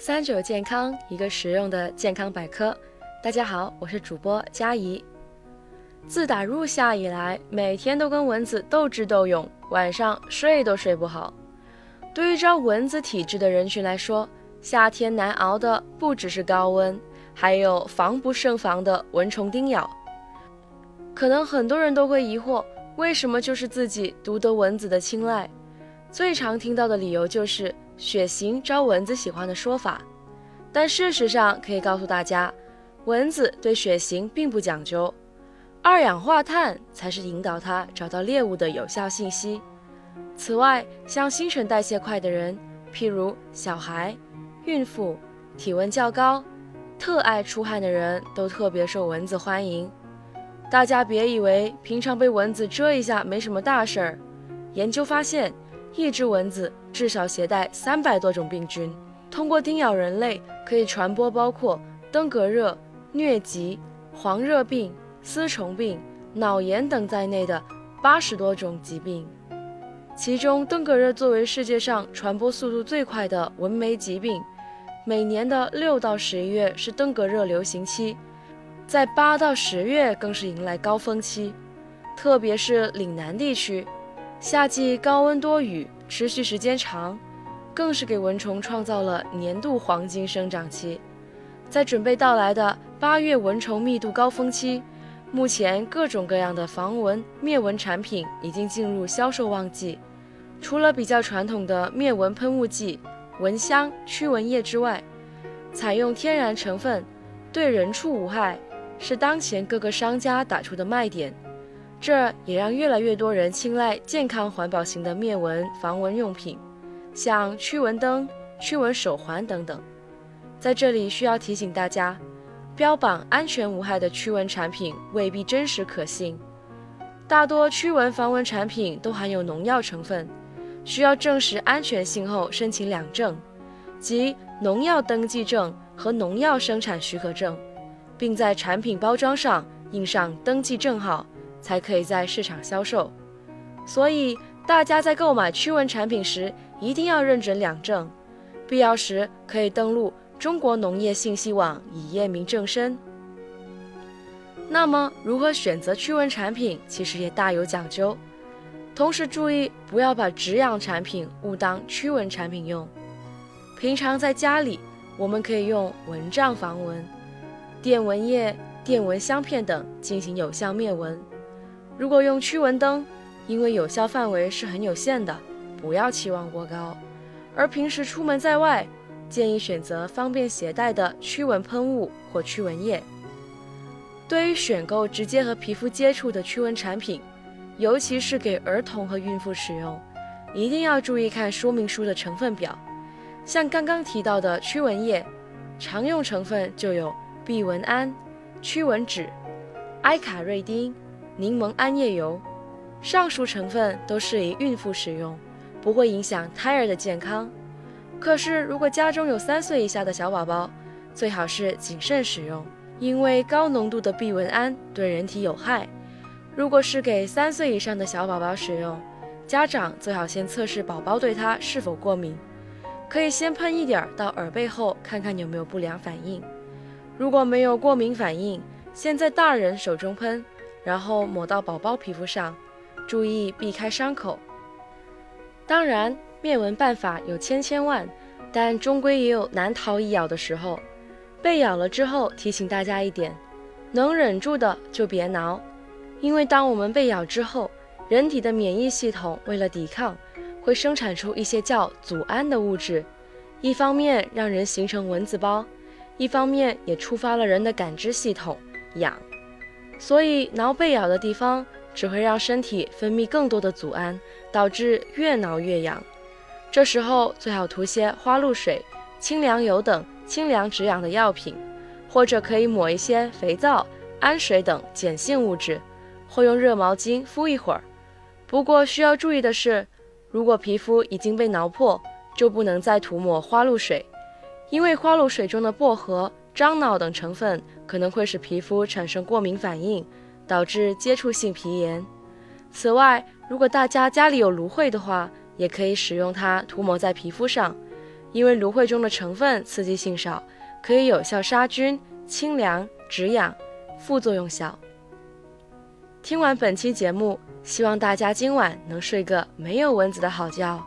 三九健康，一个实用的健康百科。大家好，我是主播佳怡。自打入夏以来，每天都跟蚊子斗智斗勇，晚上睡都睡不好。对于招蚊子体质的人群来说，夏天难熬的不只是高温，还有防不胜防的蚊虫叮咬。可能很多人都会疑惑，为什么就是自己独得蚊子的青睐？最常听到的理由就是血型招蚊子喜欢的说法，但事实上可以告诉大家，蚊子对血型并不讲究，二氧化碳才是引导它找到猎物的有效信息。此外，像新陈代谢快的人，譬如小孩、孕妇、体温较高、特爱出汗的人，都特别受蚊子欢迎。大家别以为平常被蚊子蛰一下没什么大事儿，研究发现。一只蚊子至少携带三百多种病菌，通过叮咬人类可以传播包括登革热、疟疾、黄热病、丝虫病、脑炎等在内的八十多种疾病。其中，登革热作为世界上传播速度最快的蚊媒疾病，每年的六到十一月是登革热流行期，在八到十月更是迎来高峰期，特别是岭南地区。夏季高温多雨，持续时间长，更是给蚊虫创造了年度黄金生长期。在准备到来的八月蚊虫密度高峰期，目前各种各样的防蚊灭蚊产品已经进入销售旺季。除了比较传统的灭蚊喷雾剂、蚊香、驱蚊液之外，采用天然成分，对人畜无害，是当前各个商家打出的卖点。这也让越来越多人青睐健康环保型的灭蚊防蚊用品，像驱蚊灯、驱蚊手环等等。在这里需要提醒大家，标榜安全无害的驱蚊产品未必真实可信，大多驱蚊防蚊产品都含有农药成分，需要证实安全性后申请两证，即农药登记证和农药生产许可证，并在产品包装上印上登记证号。才可以在市场销售，所以大家在购买驱蚊产品时一定要认准两证，必要时可以登录中国农业信息网以验明正身。那么，如何选择驱蚊产品，其实也大有讲究。同时注意不要把止痒产品误当驱蚊产品用。平常在家里，我们可以用蚊帐防蚊、电蚊液、电蚊香片等进行有效灭蚊。如果用驱蚊灯，因为有效范围是很有限的，不要期望过高。而平时出门在外，建议选择方便携带的驱蚊喷雾或驱蚊液。对于选购直接和皮肤接触的驱蚊产品，尤其是给儿童和孕妇使用，一定要注意看说明书的成分表。像刚刚提到的驱蚊液，常用成分就有避蚊胺、驱蚊酯、埃卡瑞丁。柠檬桉叶油，上述成分都适宜孕妇使用，不会影响胎儿的健康。可是，如果家中有三岁以下的小宝宝，最好是谨慎使用，因为高浓度的避蚊胺对人体有害。如果是给三岁以上的小宝宝使用，家长最好先测试宝宝对它是否过敏，可以先喷一点到耳背后，看看有没有不良反应。如果没有过敏反应，先在大人手中喷。然后抹到宝宝皮肤上，注意避开伤口。当然，灭蚊办法有千千万，但终归也有难逃一咬的时候。被咬了之后，提醒大家一点：能忍住的就别挠，因为当我们被咬之后，人体的免疫系统为了抵抗，会生产出一些叫组胺的物质，一方面让人形成蚊子包，一方面也触发了人的感知系统，痒。所以挠被咬的地方只会让身体分泌更多的组胺，导致越挠越痒。这时候最好涂些花露水、清凉油等清凉止痒的药品，或者可以抹一些肥皂、氨水等碱性物质，或用热毛巾敷一会儿。不过需要注意的是，如果皮肤已经被挠破，就不能再涂抹花露水，因为花露水中的薄荷。樟脑等成分可能会使皮肤产生过敏反应，导致接触性皮炎。此外，如果大家家里有芦荟的话，也可以使用它涂抹在皮肤上，因为芦荟中的成分刺激性少，可以有效杀菌、清凉、止痒，副作用小。听完本期节目，希望大家今晚能睡个没有蚊子的好觉。